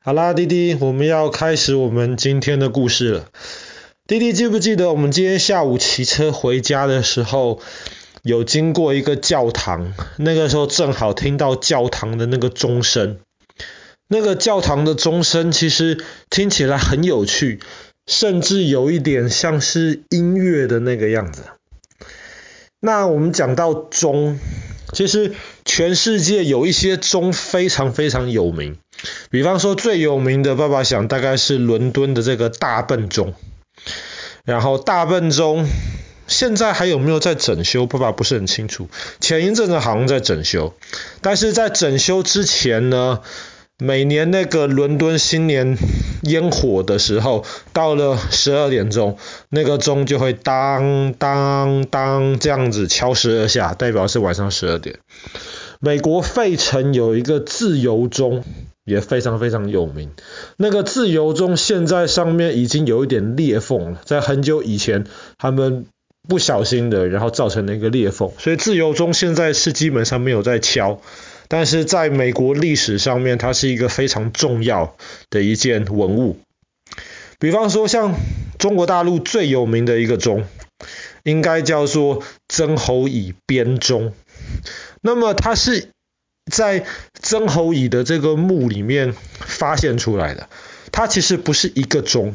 好啦，弟弟，我们要开始我们今天的故事了。弟弟记不记得我们今天下午骑车回家的时候，有经过一个教堂，那个时候正好听到教堂的那个钟声。那个教堂的钟声其实听起来很有趣，甚至有一点像是音乐的那个样子。那我们讲到钟，其实全世界有一些钟非常非常有名。比方说最有名的，爸爸想大概是伦敦的这个大笨钟。然后大笨钟现在还有没有在整修？爸爸不是很清楚。前一阵子好像在整修，但是在整修之前呢，每年那个伦敦新年烟火的时候，到了十二点钟，那个钟就会当当当这样子敲十二下，代表是晚上十二点。美国费城有一个自由钟，也非常非常有名。那个自由钟现在上面已经有一点裂缝了，在很久以前他们不小心的，然后造成了一个裂缝，所以自由钟现在是基本上没有在敲。但是在美国历史上面，它是一个非常重要的一件文物。比方说，像中国大陆最有名的一个钟，应该叫做曾侯乙编钟。那么它是在曾侯乙的这个墓里面发现出来的。它其实不是一个钟，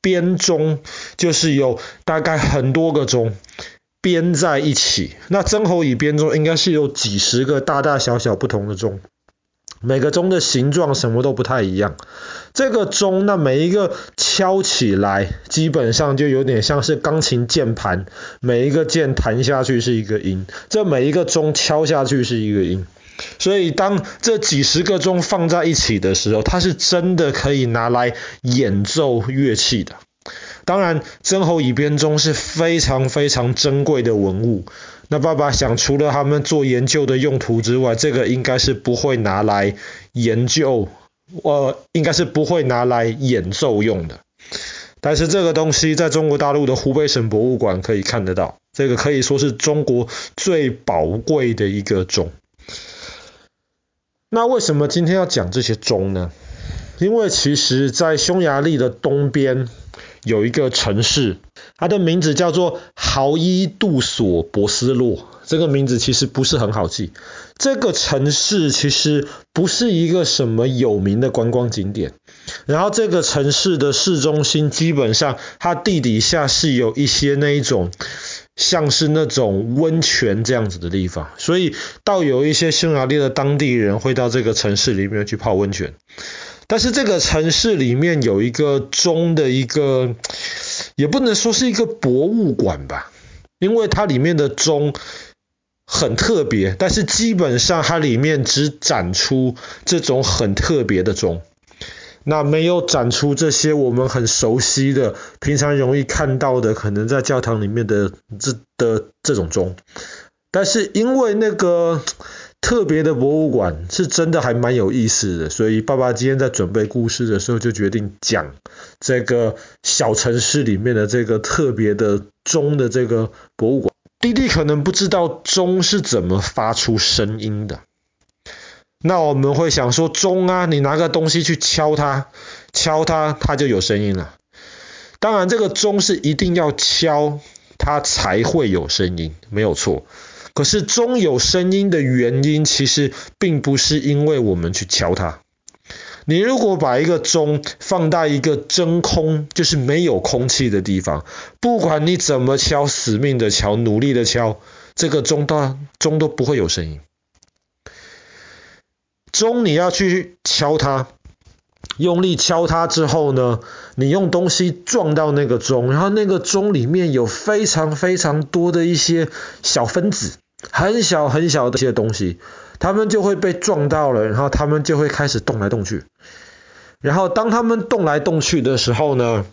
编钟就是有大概很多个钟。编在一起，那曾侯乙编钟应该是有几十个大大小小不同的钟，每个钟的形状什么都不太一样。这个钟，那每一个敲起来，基本上就有点像是钢琴键盘，每一个键弹下去是一个音，这每一个钟敲下去是一个音。所以当这几十个钟放在一起的时候，它是真的可以拿来演奏乐器的。当然，曾侯乙编钟是非常非常珍贵的文物。那爸爸想，除了他们做研究的用途之外，这个应该是不会拿来研究，呃，应该是不会拿来演奏用的。但是这个东西在中国大陆的湖北省博物馆可以看得到，这个可以说是中国最宝贵的一个钟。那为什么今天要讲这些钟呢？因为其实，在匈牙利的东边，有一个城市，它的名字叫做豪伊杜索博斯洛。这个名字其实不是很好记。这个城市其实不是一个什么有名的观光景点。然后这个城市的市中心基本上，它地底下是有一些那一种像是那种温泉这样子的地方，所以倒有一些匈牙利的当地人会到这个城市里面去泡温泉。但是这个城市里面有一个钟的一个，也不能说是一个博物馆吧，因为它里面的钟很特别，但是基本上它里面只展出这种很特别的钟，那没有展出这些我们很熟悉的、平常容易看到的，可能在教堂里面的这的这种钟。但是因为那个。特别的博物馆是真的还蛮有意思的，所以爸爸今天在准备故事的时候就决定讲这个小城市里面的这个特别的钟的这个博物馆。弟弟可能不知道钟是怎么发出声音的，那我们会想说钟啊，你拿个东西去敲它，敲它它就有声音了。当然这个钟是一定要敲它才会有声音，没有错。可是钟有声音的原因，其实并不是因为我们去敲它。你如果把一个钟放在一个真空，就是没有空气的地方，不管你怎么敲，死命的敲，努力的敲，这个钟到钟都不会有声音。钟你要去敲它，用力敲它之后呢，你用东西撞到那个钟，然后那个钟里面有非常非常多的一些小分子。很小很小的一些东西，它们就会被撞到了，然后它们就会开始动来动去。然后当它们动来动去的时候呢，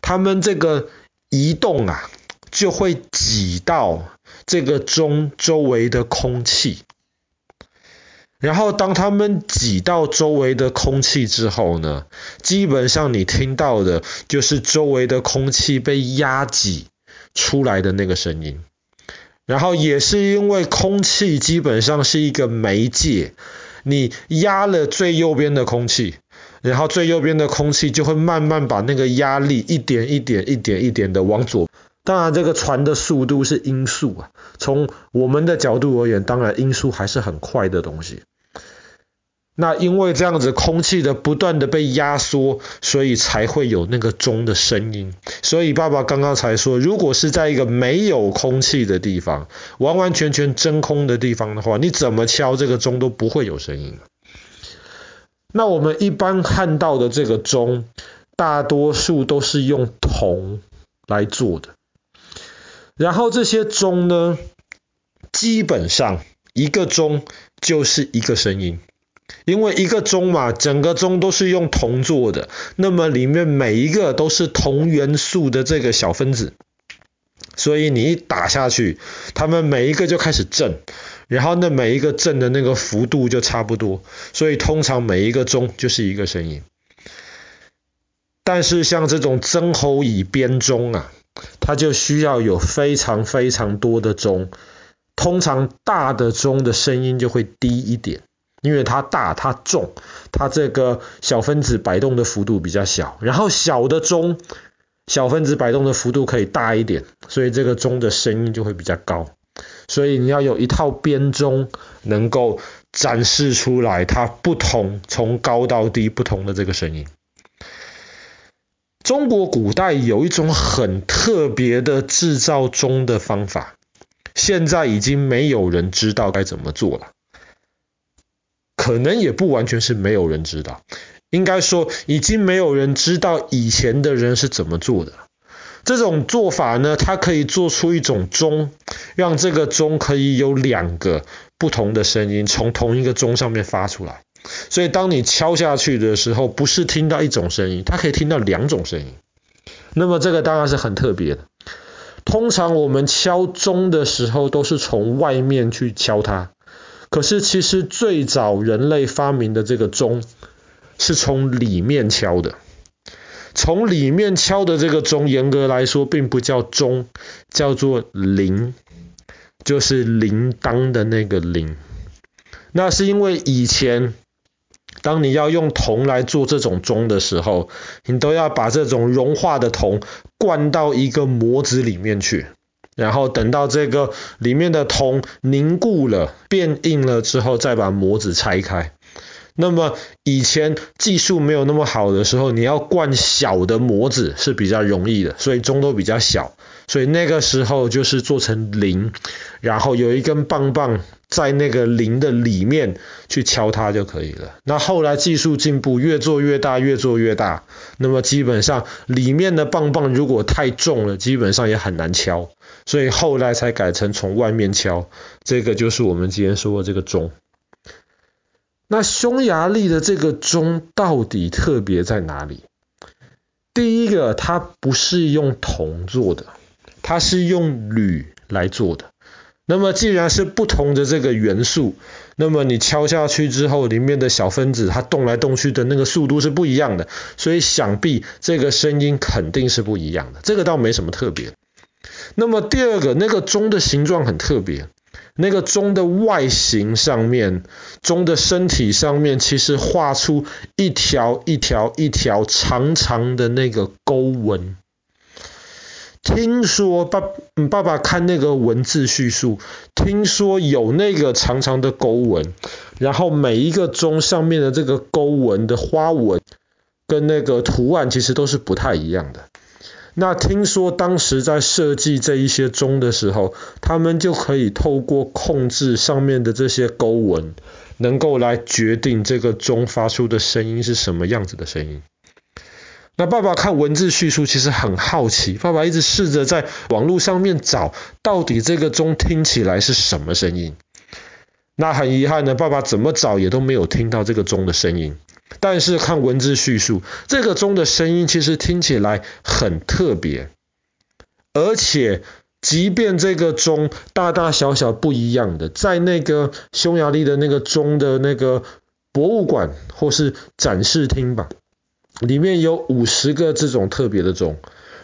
它们这个移动啊，就会挤到这个钟周围的空气。然后当他们挤到周围的空气之后呢，基本上你听到的就是周围的空气被压挤出来的那个声音。然后也是因为空气基本上是一个媒介，你压了最右边的空气，然后最右边的空气就会慢慢把那个压力一点一点一点一点的往左。当然，这个船的速度是音速啊。从我们的角度而言，当然音速还是很快的东西。那因为这样子空气的不断的被压缩，所以才会有那个钟的声音。所以爸爸刚刚才说，如果是在一个没有空气的地方，完完全全真空的地方的话，你怎么敲这个钟都不会有声音。那我们一般看到的这个钟，大多数都是用铜来做的。然后这些钟呢，基本上一个钟就是一个声音。因为一个钟嘛，整个钟都是用铜做的，那么里面每一个都是铜元素的这个小分子，所以你一打下去，它们每一个就开始震，然后那每一个震的那个幅度就差不多，所以通常每一个钟就是一个声音。但是像这种曾侯乙编钟啊，它就需要有非常非常多的钟，通常大的钟的声音就会低一点。因为它大，它重，它这个小分子摆动的幅度比较小，然后小的钟，小分子摆动的幅度可以大一点，所以这个钟的声音就会比较高。所以你要有一套编钟，能够展示出来它不同，从高到低不同的这个声音。中国古代有一种很特别的制造钟的方法，现在已经没有人知道该怎么做了。可能也不完全是没有人知道，应该说已经没有人知道以前的人是怎么做的。这种做法呢，它可以做出一种钟，让这个钟可以有两个不同的声音从同一个钟上面发出来。所以当你敲下去的时候，不是听到一种声音，它可以听到两种声音。那么这个当然是很特别的。通常我们敲钟的时候，都是从外面去敲它。可是，其实最早人类发明的这个钟是从里面敲的。从里面敲的这个钟，严格来说并不叫钟，叫做铃，就是铃铛的那个铃。那是因为以前，当你要用铜来做这种钟的时候，你都要把这种融化的铜灌到一个模子里面去。然后等到这个里面的铜凝固了、变硬了之后，再把模子拆开。那么以前技术没有那么好的时候，你要灌小的模子是比较容易的，所以钟都比较小。所以那个时候就是做成铃，然后有一根棒棒在那个铃的里面去敲它就可以了。那后来技术进步，越做越大，越做越大。那么基本上里面的棒棒如果太重了，基本上也很难敲。所以后来才改成从外面敲。这个就是我们今天说的这个钟。那匈牙利的这个钟到底特别在哪里？第一个，它不是用铜做的。它是用铝来做的。那么既然是不同的这个元素，那么你敲下去之后，里面的小分子它动来动去的那个速度是不一样的，所以想必这个声音肯定是不一样的。这个倒没什么特别。那么第二个，那个钟的形状很特别，那个钟的外形上面，钟的身体上面其实画出一条一条一条长长的那个沟纹。听说爸爸爸看那个文字叙述，听说有那个长长的沟纹，然后每一个钟上面的这个沟纹的花纹跟那个图案其实都是不太一样的。那听说当时在设计这一些钟的时候，他们就可以透过控制上面的这些沟纹，能够来决定这个钟发出的声音是什么样子的声音。那爸爸看文字叙述，其实很好奇。爸爸一直试着在网络上面找，到底这个钟听起来是什么声音。那很遗憾呢，爸爸怎么找也都没有听到这个钟的声音。但是看文字叙述，这个钟的声音其实听起来很特别，而且即便这个钟大大小小不一样的，在那个匈牙利的那个钟的那个博物馆或是展示厅吧。里面有五十个这种特别的钟，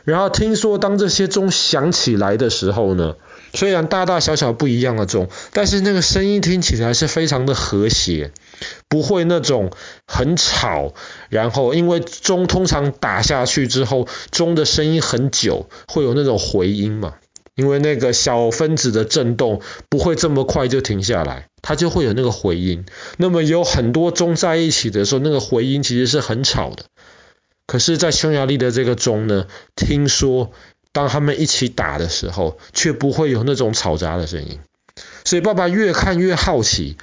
然后听说当这些钟响起来的时候呢，虽然大大小小不一样的钟，但是那个声音听起来是非常的和谐，不会那种很吵。然后因为钟通常打下去之后，钟的声音很久，会有那种回音嘛。因为那个小分子的震动不会这么快就停下来，它就会有那个回音。那么有很多钟在一起的时候，那个回音其实是很吵的。可是，在匈牙利的这个钟呢，听说当他们一起打的时候，却不会有那种嘈杂的声音。所以爸爸越看越好奇，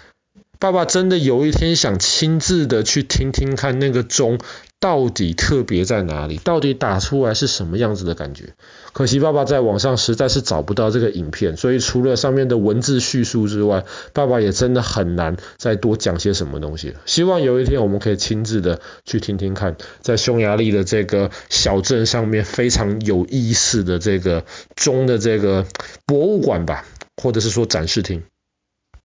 爸爸真的有一天想亲自的去听听看那个钟到底特别在哪里，到底打出来是什么样子的感觉。可惜爸爸在网上实在是找不到这个影片，所以除了上面的文字叙述之外，爸爸也真的很难再多讲些什么东西了。希望有一天我们可以亲自的去听听看，在匈牙利的这个小镇上面非常有意思的这个钟的这个博物馆吧，或者是说展示厅。